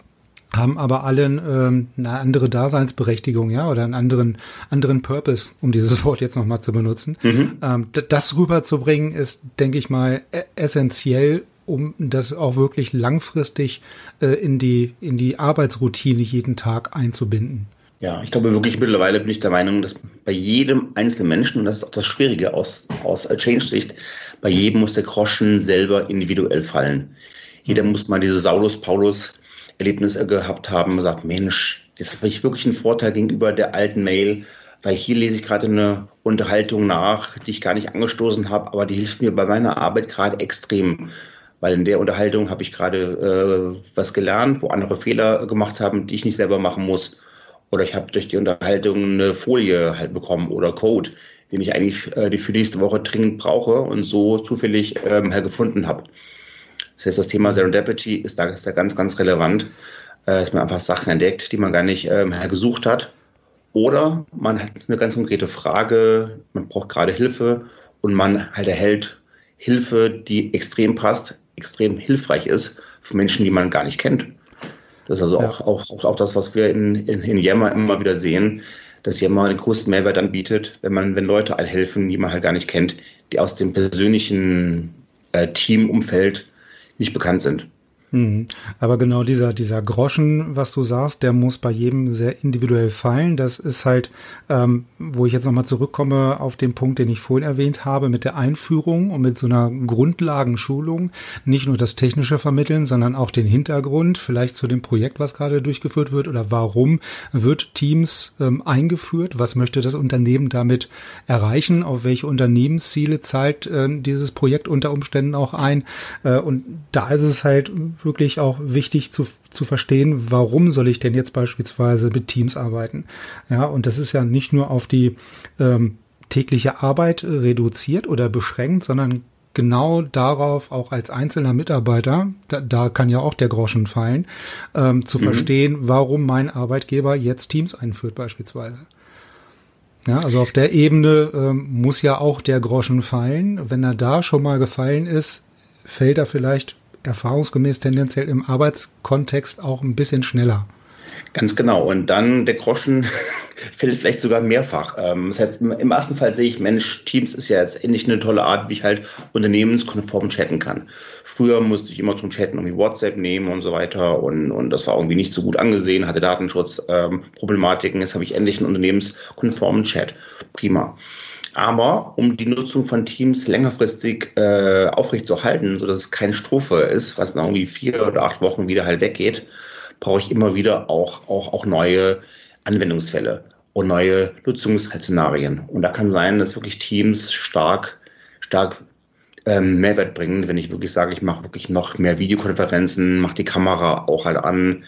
haben aber allen ähm, eine andere Daseinsberechtigung, ja, oder einen anderen anderen Purpose, um dieses Wort jetzt nochmal zu benutzen. Mhm. Ähm, das rüberzubringen ist, denke ich mal, e-, essentiell, um das auch wirklich langfristig äh, in die in die Arbeitsroutine jeden Tag einzubinden. Ja, ich glaube wirklich mittlerweile bin ich der Meinung, dass bei jedem einzelnen Menschen, und das ist auch das Schwierige aus, aus Change-Sicht, bei jedem muss der Groschen selber individuell fallen. Jeder mhm. muss mal diese Saulus-Paulus Erlebnisse gehabt haben sagt, Mensch, das habe ich wirklich einen Vorteil gegenüber der alten Mail, weil hier lese ich gerade eine Unterhaltung nach, die ich gar nicht angestoßen habe, aber die hilft mir bei meiner Arbeit gerade extrem. Weil in der Unterhaltung habe ich gerade äh, was gelernt, wo andere Fehler gemacht haben, die ich nicht selber machen muss. Oder ich habe durch die Unterhaltung eine Folie halt bekommen oder Code, den ich eigentlich äh, für nächste Woche dringend brauche und so zufällig ähm, halt gefunden habe. Das heißt, das Thema Serendipity ist da, ist da ganz, ganz relevant, äh, dass man einfach Sachen entdeckt, die man gar nicht ähm, gesucht hat. Oder man hat eine ganz konkrete Frage, man braucht gerade Hilfe und man halt erhält Hilfe, die extrem passt, extrem hilfreich ist für Menschen, die man gar nicht kennt. Das ist also ja. auch, auch, auch das, was wir in, in, in Yammer immer wieder sehen, dass Yammer den größten Mehrwert anbietet, wenn man, wenn Leute helfen, die man halt gar nicht kennt, die aus dem persönlichen äh, Teamumfeld nicht bekannt sind. Mhm. Aber genau dieser, dieser Groschen, was du sagst, der muss bei jedem sehr individuell fallen. Das ist halt, ähm, wo ich jetzt nochmal zurückkomme auf den Punkt, den ich vorhin erwähnt habe, mit der Einführung und mit so einer Grundlagenschulung. Nicht nur das Technische vermitteln, sondern auch den Hintergrund, vielleicht zu dem Projekt, was gerade durchgeführt wird oder warum wird Teams ähm, eingeführt? Was möchte das Unternehmen damit erreichen? Auf welche Unternehmensziele zahlt äh, dieses Projekt unter Umständen auch ein? Äh, und da ist es halt wirklich auch wichtig zu, zu verstehen, warum soll ich denn jetzt beispielsweise mit Teams arbeiten. Ja, und das ist ja nicht nur auf die ähm, tägliche Arbeit reduziert oder beschränkt, sondern genau darauf auch als einzelner Mitarbeiter, da, da kann ja auch der Groschen fallen, ähm, zu mhm. verstehen, warum mein Arbeitgeber jetzt Teams einführt beispielsweise. Ja, also auf der Ebene ähm, muss ja auch der Groschen fallen. Wenn er da schon mal gefallen ist, fällt er vielleicht erfahrungsgemäß tendenziell im Arbeitskontext auch ein bisschen schneller. Ganz genau. Und dann der Groschen fällt vielleicht sogar mehrfach. Ähm, das heißt, im ersten Fall sehe ich, Mensch, Teams ist ja jetzt endlich eine tolle Art, wie ich halt unternehmenskonform chatten kann. Früher musste ich immer zum Chatten irgendwie WhatsApp nehmen und so weiter und, und das war irgendwie nicht so gut angesehen, hatte Datenschutzproblematiken. Ähm, Jetzt habe ich endlich einen unternehmenskonformen Chat. Prima. Aber um die Nutzung von Teams längerfristig äh, aufrechtzuerhalten, sodass es keine Strophe ist, was nach irgendwie vier oder acht Wochen wieder halt weggeht, brauche ich immer wieder auch, auch, auch neue Anwendungsfälle und neue Nutzungsszenarien. Und da kann sein, dass wirklich Teams stark, stark ähm, Mehrwert bringen, wenn ich wirklich sage, ich mache wirklich noch mehr Videokonferenzen, mache die Kamera auch halt an,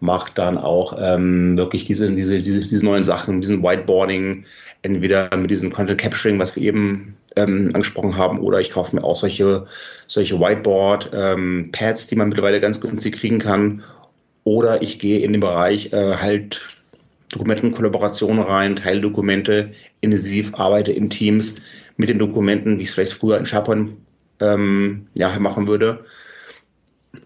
mache dann auch ähm, wirklich diese, diese, diese, diese neuen Sachen, diesen Whiteboarding, entweder mit diesem Content Capturing, was wir eben ähm, angesprochen haben, oder ich kaufe mir auch solche, solche Whiteboard-Pads, ähm, die man mittlerweile ganz günstig kriegen kann oder ich gehe in den Bereich äh, halt Dokumentenkollaboration rein, Teildokumente, intensiv arbeite in Teams mit den Dokumenten, wie ich es vielleicht früher in SharePoint ähm, ja, machen würde.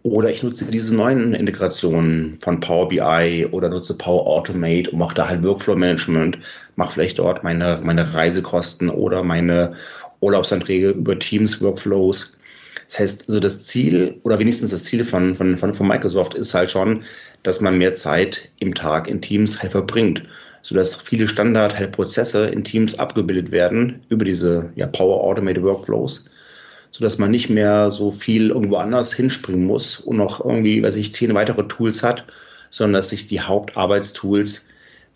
Oder ich nutze diese neuen Integrationen von Power BI oder nutze Power Automate und mache da halt Workflow Management, mache vielleicht dort meine, meine Reisekosten oder meine Urlaubsanträge über Teams Workflows. Das heißt, also das Ziel oder wenigstens das Ziel von, von, von, von Microsoft ist halt schon, dass man mehr Zeit im Tag in Teams halt verbringt, sodass viele Standard-Prozesse in Teams abgebildet werden über diese ja, Power Automated Workflows, sodass man nicht mehr so viel irgendwo anders hinspringen muss und noch irgendwie, weiß ich, zehn weitere Tools hat, sondern dass sich die Hauptarbeitstools,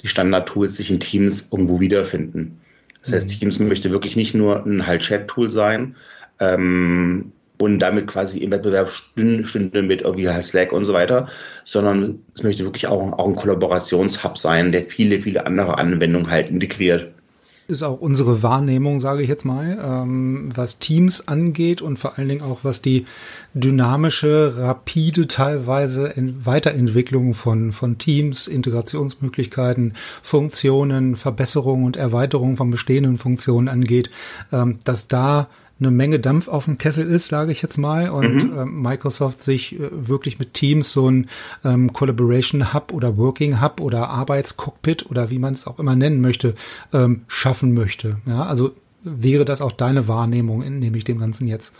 die Standard-Tools sich in Teams irgendwo wiederfinden. Das heißt, mhm. Teams möchte wirklich nicht nur ein halt Chat-Tool sein, ähm, und damit quasi im Wettbewerb stünde mit irgendwie halt Slack und so weiter, sondern es möchte wirklich auch, auch ein Kollaborationshub sein, der viele, viele andere Anwendungen halt integriert ist auch unsere Wahrnehmung, sage ich jetzt mal, ähm, was Teams angeht und vor allen Dingen auch was die dynamische, rapide teilweise Weiterentwicklung von, von Teams, Integrationsmöglichkeiten, Funktionen, Verbesserungen und Erweiterungen von bestehenden Funktionen angeht, ähm, dass da eine Menge Dampf auf dem Kessel ist, sage ich jetzt mal, und mhm. äh, Microsoft sich äh, wirklich mit Teams so ein ähm, Collaboration Hub oder Working Hub oder Arbeitscockpit oder wie man es auch immer nennen möchte, ähm, schaffen möchte. Ja, also wäre das auch deine Wahrnehmung, nehme ich dem Ganzen jetzt.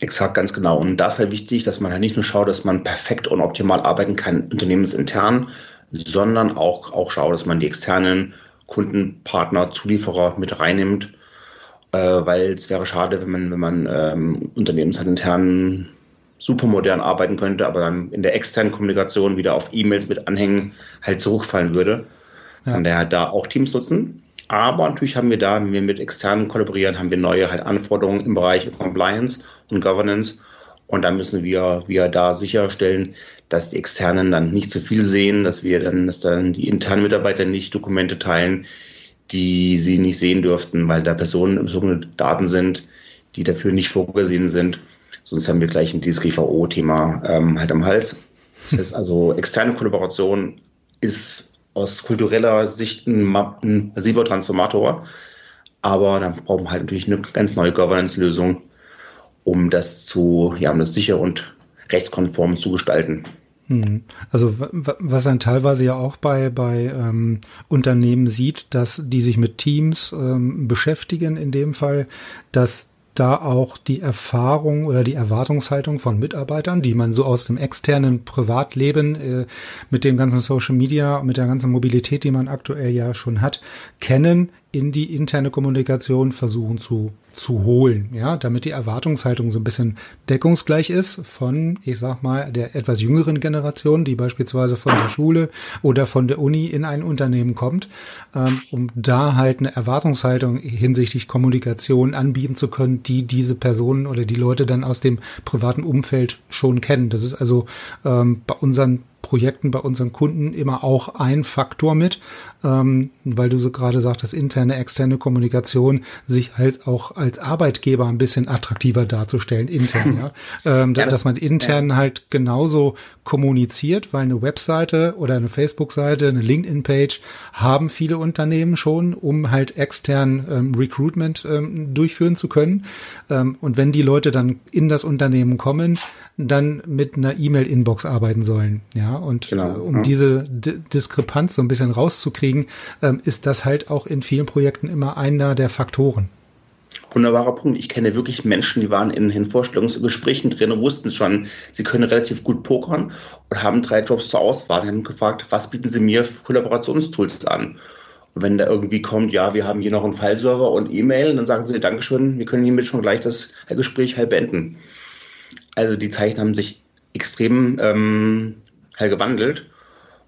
Exakt, ganz genau. Und da ist halt wichtig, dass man halt nicht nur schaut, dass man perfekt und optimal arbeiten kann, unternehmensintern, sondern auch, auch schaut, dass man die externen Kunden, Partner, Zulieferer mit reinnimmt äh, weil es wäre schade, wenn man, wenn man ähm, unternehmensintern super modern arbeiten könnte, aber dann in der externen Kommunikation wieder auf E-Mails mit Anhängen halt zurückfallen würde. Ja. Von daher da auch Teams nutzen. Aber natürlich haben wir da, wenn wir mit externen kollaborieren, haben wir neue halt Anforderungen im Bereich Compliance und Governance. Und da müssen wir, wir da sicherstellen, dass die Externen dann nicht zu viel sehen, dass wir dann, dass dann die internen Mitarbeiter nicht Dokumente teilen, die sie nicht sehen dürften, weil da personenbezogene Daten sind, die dafür nicht vorgesehen sind. Sonst haben wir gleich ein DSGVO-Thema ähm, halt am Hals. Das heißt also, externe Kollaboration ist aus kultureller Sicht ein, ein massiver Transformator, aber da brauchen wir halt natürlich eine ganz neue Governance-Lösung, um das zu, ja, um das sicher und rechtskonform zu gestalten. Hm. Also was ein teilweise ja auch bei, bei ähm, Unternehmen sieht, dass die sich mit Teams ähm, beschäftigen, in dem Fall, dass da auch die Erfahrung oder die Erwartungshaltung von Mitarbeitern, die man so aus dem externen Privatleben äh, mit dem ganzen Social Media, mit der ganzen Mobilität, die man aktuell ja schon hat, kennen, in die interne Kommunikation versuchen zu, zu holen, ja, damit die Erwartungshaltung so ein bisschen deckungsgleich ist von, ich sag mal, der etwas jüngeren Generation, die beispielsweise von der Schule oder von der Uni in ein Unternehmen kommt, ähm, um da halt eine Erwartungshaltung hinsichtlich Kommunikation anbieten zu können, die diese Personen oder die Leute dann aus dem privaten Umfeld schon kennen. Das ist also ähm, bei unseren Projekten bei unseren Kunden immer auch ein Faktor mit, ähm, weil du so gerade sagtest, interne, externe Kommunikation, sich halt auch als Arbeitgeber ein bisschen attraktiver darzustellen, intern, ja. Ähm, ja das, dass man intern ja. halt genauso kommuniziert, weil eine Webseite oder eine Facebook-Seite, eine LinkedIn-Page haben viele Unternehmen schon, um halt extern ähm, Recruitment ähm, durchführen zu können. Ähm, und wenn die Leute dann in das Unternehmen kommen, dann mit einer E-Mail-Inbox arbeiten sollen. Ja, und genau, äh, um ja. diese D Diskrepanz so ein bisschen rauszukriegen, ähm, ist das halt auch in vielen Projekten immer einer der Faktoren. Wunderbarer Punkt. Ich kenne wirklich Menschen, die waren in, in Vorstellungsgesprächen drin und wussten schon, sie können relativ gut pokern und haben drei Jobs zur Auswahl und haben gefragt, was bieten sie mir für Kollaborationstools an? Wenn da irgendwie kommt, ja, wir haben hier noch einen Fileserver und E-Mail, dann sagen sie, Dankeschön, wir können hiermit schon gleich das Gespräch halb beenden. Also die Zeichen haben sich extrem ähm, halt gewandelt.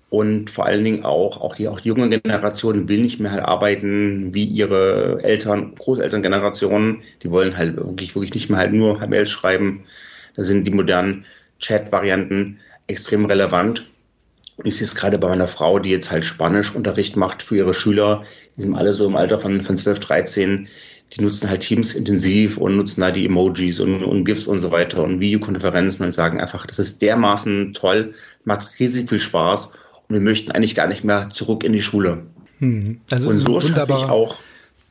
Und vor allen Dingen auch, auch die, auch junge Generation will nicht mehr halt arbeiten wie ihre Eltern, Großelterngenerationen. Die wollen halt wirklich, wirklich nicht mehr halt nur Mails schreiben. Da sind die modernen Chat-Varianten extrem relevant. Und ich sehe es gerade bei meiner Frau, die jetzt halt Spanischunterricht macht für ihre Schüler. Die sind alle so im Alter von, von 12, 13 die nutzen halt Teams intensiv und nutzen da die Emojis und, und GIFs und so weiter und Videokonferenzen und sagen einfach, das ist dermaßen toll, macht riesig viel Spaß und wir möchten eigentlich gar nicht mehr zurück in die Schule. Hm. Also und so schaffe ich auch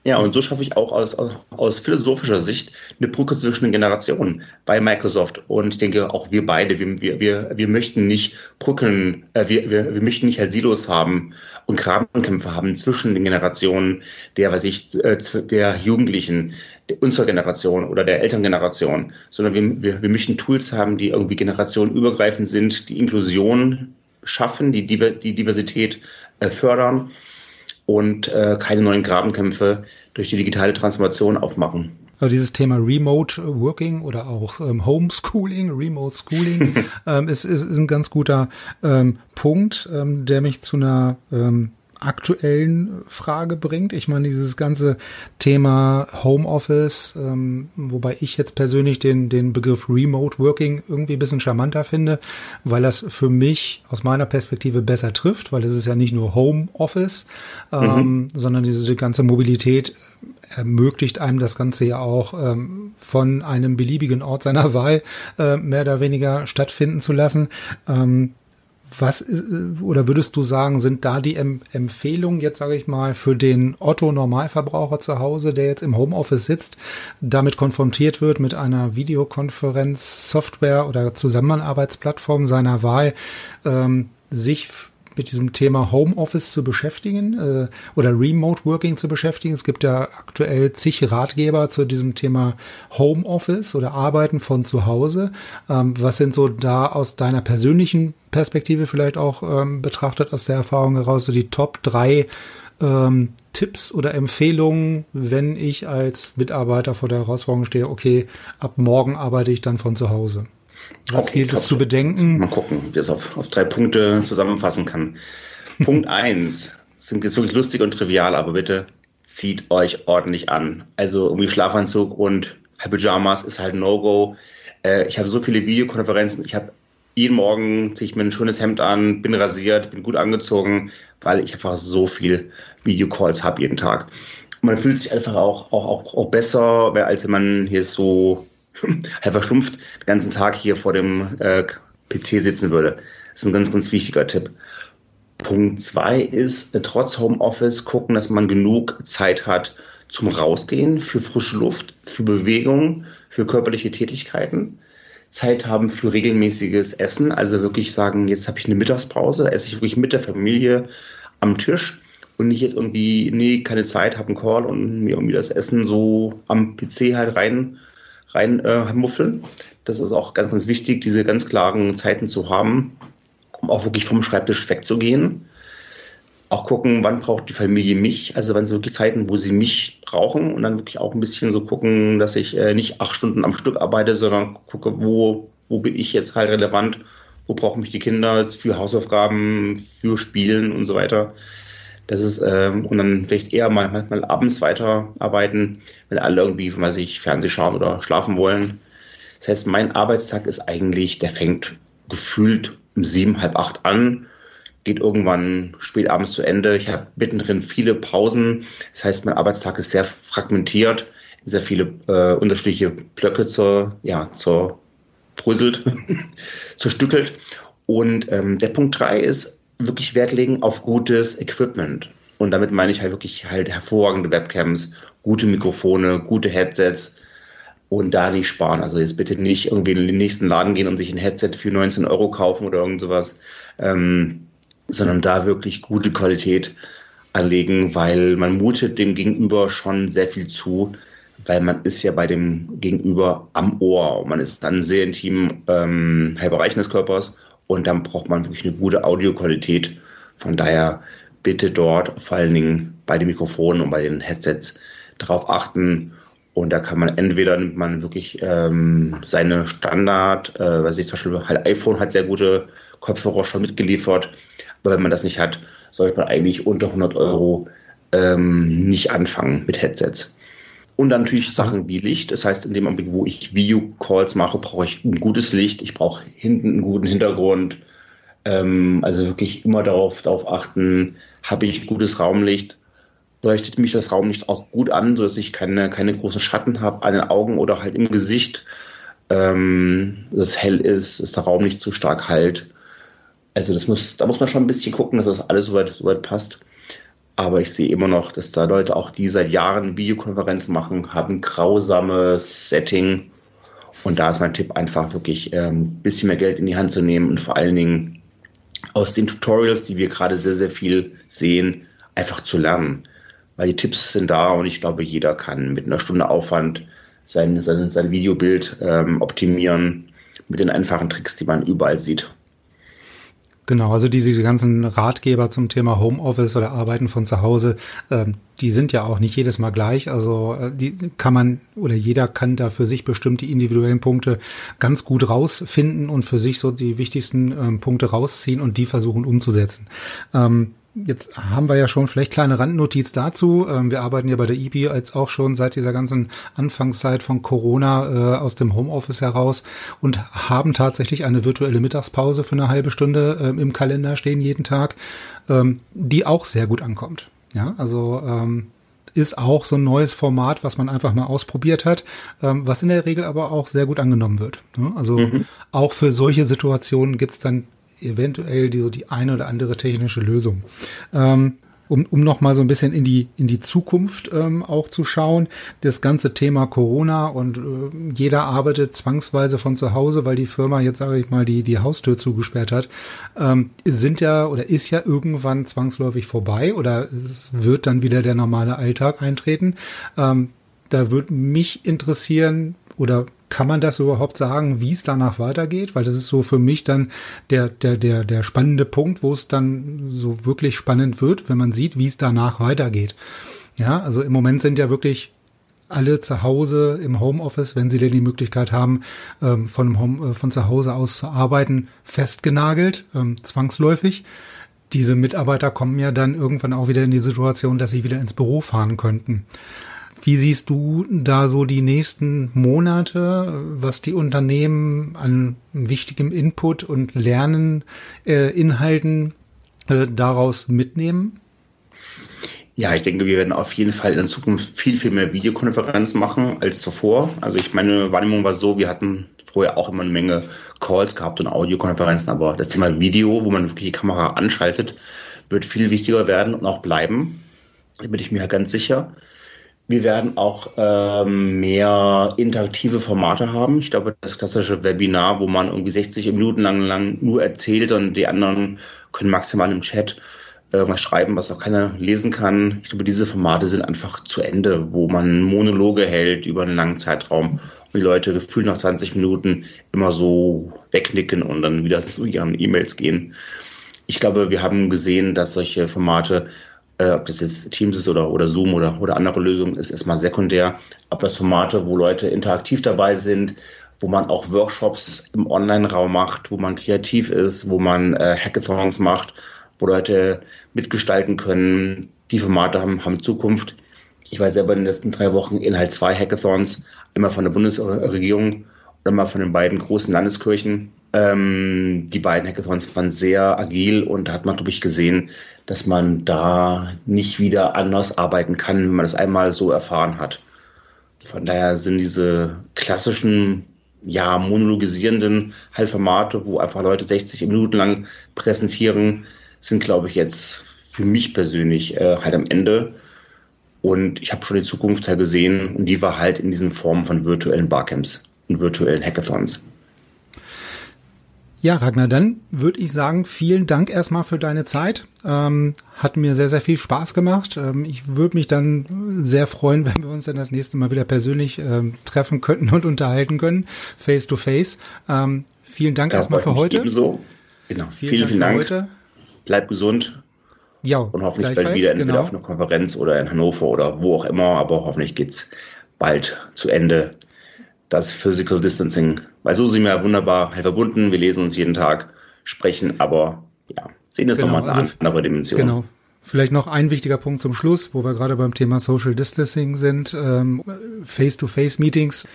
ja, und so schaffe ich auch aus, aus philosophischer Sicht eine Brücke zwischen den Generationen bei Microsoft. Und ich denke, auch wir beide, wir, wir, wir möchten nicht Brücken, äh, wir, wir, wir möchten nicht halt Silos haben und Grabenkämpfe haben zwischen den Generationen der, was ich, äh, der Jugendlichen, unserer Generation oder der Elterngeneration, sondern wir, wir, wir möchten Tools haben, die irgendwie generationenübergreifend sind, die Inklusion schaffen, die, die Diversität äh, fördern und äh, keine neuen Grabenkämpfe durch die digitale Transformation aufmachen. Also dieses Thema Remote Working oder auch ähm, Homeschooling, Remote Schooling ähm, ist, ist, ist ein ganz guter ähm, Punkt, ähm, der mich zu einer ähm, aktuellen Frage bringt. Ich meine, dieses ganze Thema Homeoffice, ähm, wobei ich jetzt persönlich den, den Begriff Remote Working irgendwie ein bisschen charmanter finde, weil das für mich aus meiner Perspektive besser trifft, weil es ist ja nicht nur Homeoffice, ähm, mhm. sondern diese ganze Mobilität ermöglicht einem das Ganze ja auch ähm, von einem beliebigen Ort seiner Wahl äh, mehr oder weniger stattfinden zu lassen. Ähm, was ist, oder würdest du sagen, sind da die em Empfehlungen jetzt, sage ich mal, für den Otto Normalverbraucher zu Hause, der jetzt im Homeoffice sitzt, damit konfrontiert wird mit einer Videokonferenz-Software oder Zusammenarbeitsplattform seiner Wahl, ähm, sich mit diesem Thema Homeoffice zu beschäftigen äh, oder Remote Working zu beschäftigen. Es gibt ja aktuell zig Ratgeber zu diesem Thema Homeoffice oder Arbeiten von zu Hause. Ähm, was sind so da aus deiner persönlichen Perspektive vielleicht auch ähm, betrachtet, aus der Erfahrung heraus, so die Top drei ähm, Tipps oder Empfehlungen, wenn ich als Mitarbeiter vor der Herausforderung stehe, okay, ab morgen arbeite ich dann von zu Hause? Was okay, gilt es zu bedenken? Mal gucken, wie ich das auf, auf drei Punkte zusammenfassen kann. Punkt eins sind jetzt wirklich lustig und trivial, aber bitte zieht euch ordentlich an. Also irgendwie Schlafanzug und Pyjamas ist halt No-Go. Äh, ich habe so viele Videokonferenzen. Ich habe jeden Morgen ziehe ich mir ein schönes Hemd an, bin rasiert, bin gut angezogen, weil ich einfach so viel Videocalls habe jeden Tag. Und man fühlt sich einfach auch, auch, auch, auch besser, als wenn man hier so halt verschlumpft den ganzen Tag hier vor dem äh, PC sitzen würde. Das ist ein ganz, ganz wichtiger Tipp. Punkt zwei ist, äh, trotz Homeoffice gucken, dass man genug Zeit hat zum Rausgehen, für frische Luft, für Bewegung, für körperliche Tätigkeiten. Zeit haben für regelmäßiges Essen, also wirklich sagen, jetzt habe ich eine Mittagspause, esse ich wirklich mit der Familie am Tisch und nicht jetzt irgendwie, nee, keine Zeit, habe einen Call und mir irgendwie das Essen so am PC halt rein reinmuffeln. Äh, das ist auch ganz, ganz wichtig, diese ganz klaren Zeiten zu haben, um auch wirklich vom Schreibtisch wegzugehen. Auch gucken, wann braucht die Familie mich, also wann sind wirklich Zeiten, wo sie mich brauchen und dann wirklich auch ein bisschen so gucken, dass ich äh, nicht acht Stunden am Stück arbeite, sondern gucke, wo, wo bin ich jetzt halt relevant, wo brauchen mich die Kinder für Hausaufgaben, für Spielen und so weiter. Das ist, ähm, und dann vielleicht eher mal manchmal abends weiterarbeiten, wenn alle irgendwie, weiß ich, Fernseh schauen oder schlafen wollen. Das heißt, mein Arbeitstag ist eigentlich, der fängt gefühlt um sieben, halb acht an, geht irgendwann spät abends zu Ende. Ich habe mittendrin viele Pausen. Das heißt, mein Arbeitstag ist sehr fragmentiert, sehr viele äh, unterschiedliche Blöcke zur, ja, zur bröselt, zerstückelt. Und ähm, der Punkt drei ist, wirklich Wert legen auf gutes Equipment. Und damit meine ich halt wirklich halt hervorragende Webcams, gute Mikrofone, gute Headsets und da nicht sparen. Also jetzt bitte nicht irgendwie in den nächsten Laden gehen und sich ein Headset für 19 Euro kaufen oder irgend sowas. ähm, sondern da wirklich gute Qualität anlegen, weil man mutet dem Gegenüber schon sehr viel zu, weil man ist ja bei dem Gegenüber am Ohr. Man ist dann sehr intim ähm, Bereichen des Körpers und dann braucht man wirklich eine gute Audioqualität. Von daher bitte dort vor allen Dingen bei den Mikrofonen und bei den Headsets darauf achten. Und da kann man entweder nimmt man wirklich ähm, seine Standard, äh, was ich zum Beispiel halt iPhone hat sehr gute Kopfhörer schon mitgeliefert, aber wenn man das nicht hat, sollte man eigentlich unter 100 Euro ähm, nicht anfangen mit Headsets. Und dann natürlich Sachen wie Licht. Das heißt, in dem Augenblick, wo ich Video-Calls mache, brauche ich ein gutes Licht. Ich brauche hinten einen guten Hintergrund. Ähm, also wirklich immer darauf, darauf achten, habe ich gutes Raumlicht, leuchtet mich das Raumlicht auch gut an, sodass ich keine, keine großen Schatten habe an den Augen oder halt im Gesicht. Ähm, dass es hell ist, dass der Raum nicht zu stark halt. Also das muss, da muss man schon ein bisschen gucken, dass das alles soweit, soweit passt. Aber ich sehe immer noch, dass da Leute auch, die seit Jahren Videokonferenzen machen, haben grausames Setting. Und da ist mein Tipp einfach wirklich ein ähm, bisschen mehr Geld in die Hand zu nehmen und vor allen Dingen aus den Tutorials, die wir gerade sehr, sehr viel sehen, einfach zu lernen. Weil die Tipps sind da und ich glaube, jeder kann mit einer Stunde Aufwand sein, sein, sein Videobild ähm, optimieren mit den einfachen Tricks, die man überall sieht. Genau, also diese ganzen Ratgeber zum Thema Homeoffice oder Arbeiten von zu Hause, ähm, die sind ja auch nicht jedes Mal gleich. Also äh, die kann man oder jeder kann da für sich bestimmt die individuellen Punkte ganz gut rausfinden und für sich so die wichtigsten ähm, Punkte rausziehen und die versuchen umzusetzen. Ähm, Jetzt haben wir ja schon vielleicht kleine Randnotiz dazu. Ähm, wir arbeiten ja bei der IBI jetzt auch schon seit dieser ganzen Anfangszeit von Corona äh, aus dem Homeoffice heraus und haben tatsächlich eine virtuelle Mittagspause für eine halbe Stunde ähm, im Kalender stehen jeden Tag, ähm, die auch sehr gut ankommt. Ja, also ist auch so ein neues Format, was man einfach mal ausprobiert hat, was in der Regel aber auch sehr gut angenommen wird. Ne? Also mhm. auch für solche Situationen gibt's dann eventuell die, die eine oder andere technische Lösung. Ähm, um, um noch mal so ein bisschen in die in die Zukunft ähm, auch zu schauen. Das ganze Thema Corona und äh, jeder arbeitet zwangsweise von zu Hause, weil die Firma jetzt sage ich mal die die Haustür zugesperrt hat, ähm, sind ja oder ist ja irgendwann zwangsläufig vorbei oder es wird dann wieder der normale Alltag eintreten. Ähm, da würde mich interessieren oder kann man das überhaupt sagen, wie es danach weitergeht? Weil das ist so für mich dann der, der, der, der spannende Punkt, wo es dann so wirklich spannend wird, wenn man sieht, wie es danach weitergeht. Ja, also im Moment sind ja wirklich alle zu Hause im Homeoffice, wenn sie denn die Möglichkeit haben, ähm, von, Home, äh, von zu Hause aus zu arbeiten, festgenagelt, ähm, zwangsläufig. Diese Mitarbeiter kommen ja dann irgendwann auch wieder in die Situation, dass sie wieder ins Büro fahren könnten. Wie siehst du da so die nächsten Monate, was die Unternehmen an wichtigem Input und Lernen, äh, Inhalten äh, daraus mitnehmen? Ja, ich denke, wir werden auf jeden Fall in Zukunft viel, viel mehr Videokonferenzen machen als zuvor. Also ich meine Wahrnehmung war so, wir hatten vorher auch immer eine Menge Calls gehabt und Audiokonferenzen, aber das Thema Video, wo man wirklich die Kamera anschaltet, wird viel wichtiger werden und auch bleiben. Da bin ich mir ganz sicher. Wir werden auch ähm, mehr interaktive Formate haben. Ich glaube, das klassische Webinar, wo man irgendwie 60 Minuten lang, lang nur erzählt und die anderen können maximal im Chat irgendwas schreiben, was auch keiner lesen kann. Ich glaube, diese Formate sind einfach zu Ende, wo man Monologe hält über einen langen Zeitraum und die Leute gefühlt nach 20 Minuten immer so wegnicken und dann wieder zu ihren E-Mails gehen. Ich glaube, wir haben gesehen, dass solche Formate äh, ob das jetzt Teams ist oder, oder Zoom oder, oder andere Lösungen, ist erstmal sekundär. Aber das Formate, wo Leute interaktiv dabei sind, wo man auch Workshops im Online-Raum macht, wo man kreativ ist, wo man äh, Hackathons macht, wo Leute mitgestalten können. Die Formate haben, haben Zukunft. Ich war selber in den letzten drei Wochen in halt zwei Hackathons, einmal von der Bundesregierung und einmal von den beiden großen Landeskirchen. Ähm, die beiden Hackathons waren sehr agil und da hat man, glaube ich, gesehen, dass man da nicht wieder anders arbeiten kann, wenn man das einmal so erfahren hat. Von daher sind diese klassischen, ja, monologisierenden Halbformate, wo einfach Leute 60 Minuten lang präsentieren, sind, glaube ich, jetzt für mich persönlich äh, halt am Ende. Und ich habe schon die Zukunft halt gesehen und die war halt in diesen Formen von virtuellen Barcamps und virtuellen Hackathons. Ja, Ragnar, dann würde ich sagen, vielen Dank erstmal für deine Zeit. Ähm, hat mir sehr, sehr viel Spaß gemacht. Ähm, ich würde mich dann sehr freuen, wenn wir uns dann das nächste Mal wieder persönlich ähm, treffen könnten und unterhalten können, face to face. Ähm, vielen Dank das erstmal für heute. Ebenso. Genau. Vielen, vielen Dank. Dank. Bleib gesund. Ja, und hoffentlich bald wieder entweder genau. auf einer Konferenz oder in Hannover oder wo auch immer, aber hoffentlich geht's bald zu Ende das Physical Distancing. Weil so sind wir wunderbar halt verbunden. Wir lesen uns jeden Tag, sprechen, aber ja, sehen das genau, nochmal in also, andere Dimension. Genau. Vielleicht noch ein wichtiger Punkt zum Schluss, wo wir gerade beim Thema Social Distancing sind. Ähm, Face-to-Face-Meetings.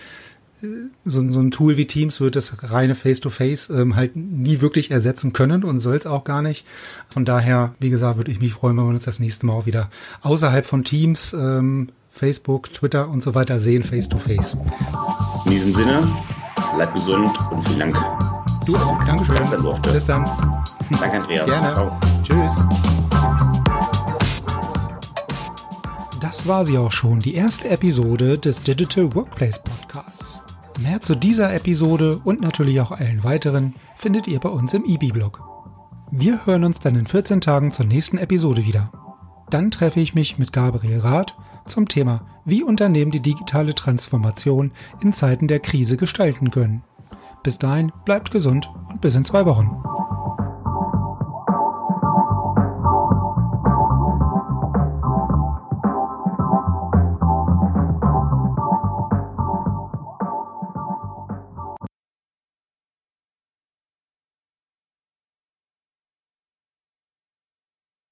So, so, ein Tool wie Teams wird das reine Face-to-Face -face, ähm, halt nie wirklich ersetzen können und soll es auch gar nicht. Von daher, wie gesagt, würde ich mich freuen, wenn wir uns das nächste Mal auch wieder außerhalb von Teams ähm, Facebook, Twitter und so weiter sehen, face to face. In diesem Sinne, bleib gesund und vielen Dank. Du auch, Dankeschön. Bis dann, durfte. Bis dann. Danke, Andreas. Gerne. Ciao. Tschüss. Das war sie auch schon, die erste Episode des Digital Workplace Podcasts. Mehr zu dieser Episode und natürlich auch allen weiteren findet ihr bei uns im IBI-Blog. Wir hören uns dann in 14 Tagen zur nächsten Episode wieder. Dann treffe ich mich mit Gabriel Rath zum Thema, wie Unternehmen die digitale Transformation in Zeiten der Krise gestalten können. Bis dahin bleibt gesund und bis in zwei Wochen.